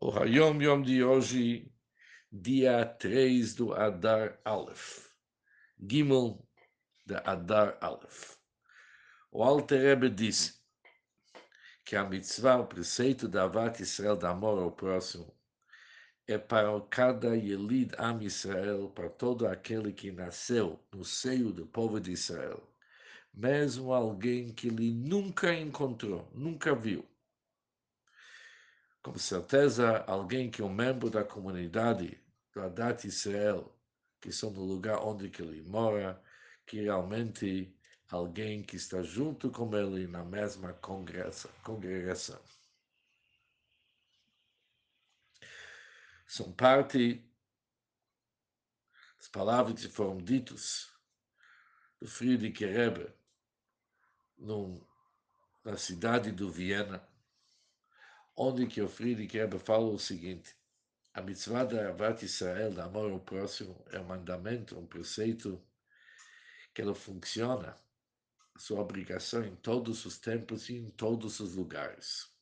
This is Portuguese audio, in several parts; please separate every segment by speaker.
Speaker 1: O Hayom Yom de hoje, dia 3 do Adar Aleph, Gimel de Adar Aleph. O Alter Rebbe disse que a mitzvah, o preceito da Avat Israel, da amor ao próximo, é para cada Yelid Am Israel, para todo aquele que nasceu no seio do povo de Israel, mesmo alguém que ele nunca encontrou, nunca viu com certeza alguém que é um membro da comunidade do Adat Israel, que são no lugar onde ele mora, que realmente alguém que está junto com ele na mesma congregação. São parte das palavras que foram ditas do Friedrich Rebbe na cidade do Viena, onde que o Friedrich Rebbe fala o seguinte, a mitzvah da Avat Israel, da amor ao próximo, é um mandamento, um preceito que ela funciona, sua obrigação em todos os tempos e em todos os lugares.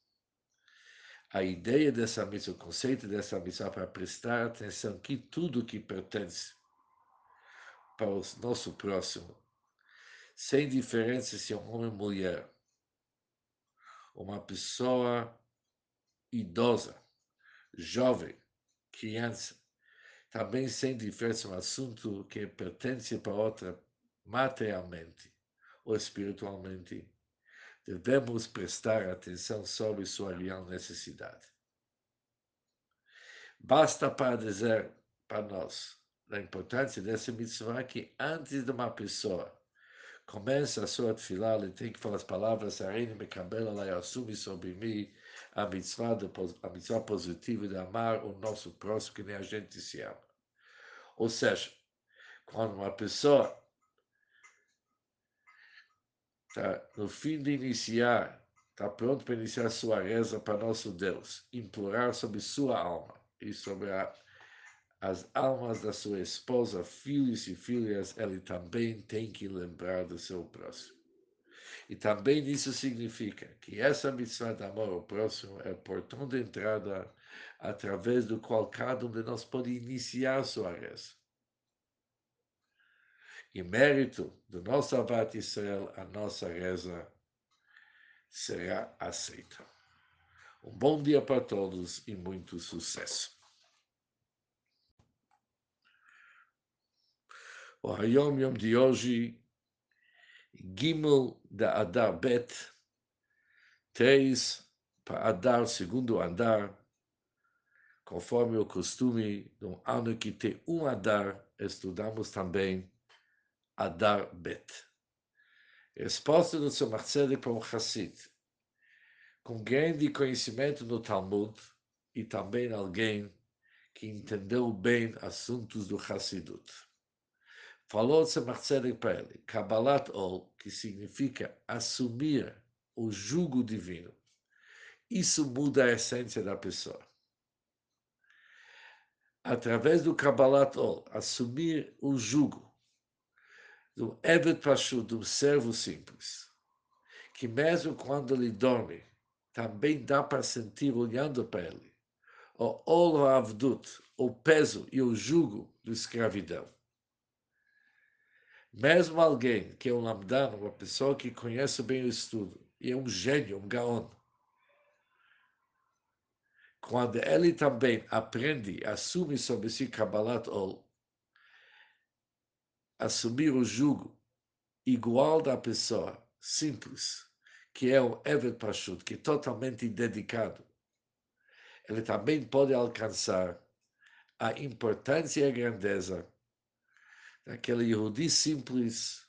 Speaker 1: A ideia dessa missão, o conceito dessa missão para prestar atenção que tudo que pertence para o nosso próximo, sem diferença se é um homem ou mulher, uma pessoa idosa, jovem, criança, também sem diferença um assunto que pertence para outra materialmente ou espiritualmente, devemos prestar atenção sobre sua real necessidade. Basta para dizer para nós a importância dessa mitzvah que antes de uma pessoa começa a sua tefilá, ele tem que falar as palavras Areini Mekabel Alai assume sobre mim a mitzvah, de, a mitzvah positiva de amar o nosso próximo que nem a gente se ama. Ou seja, quando uma pessoa está no fim de iniciar, está pronto para iniciar sua reza para nosso Deus, implorar sobre sua alma e sobre a, as almas da sua esposa, filhos e filhas, ele também tem que lembrar do seu próximo. E também isso significa que essa mitzvah de amor ao próximo é o portão de entrada através do qual cada um de nós pode iniciar sua reza. E mérito do nosso Avat Israel, a nossa reza será aceita. Um bom dia para todos e muito sucesso. O Hayom Yom de hoje Gimel da Adar Bet, três para Adar, segundo andar, conforme o costume, no ano que tem um Adar, estudamos também Adar Bet. Resposta do seu Marcelo para um Hassid, com grande conhecimento no Talmud e também alguém que entendeu bem assuntos do Hassidut. Falou Tzemach Tzedek para ele, Kabbalat Ol, que significa assumir o jugo divino. Isso muda a essência da pessoa. Através do Kabbalat Ol, assumir o jugo do Evet Pashut, do servo simples, que mesmo quando ele dorme, também dá para sentir olhando para ele, o Ol Avdut, o peso e o jugo da escravidão. Mesmo alguém que é um lamdano, uma pessoa que conhece bem o estudo, e é um gênio, um gaon, quando ele também aprende, assume sobre si Kabbalat Ol, assumir o jugo igual da pessoa simples, que é o Evet Pashut, que é totalmente dedicado, ele também pode alcançar a importância e a grandeza daquele Yehudi simples,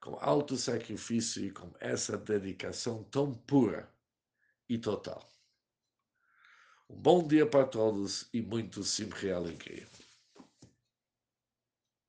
Speaker 1: com alto sacrifício e com essa dedicação tão pura e total. Um bom dia para todos e muito simple alegria.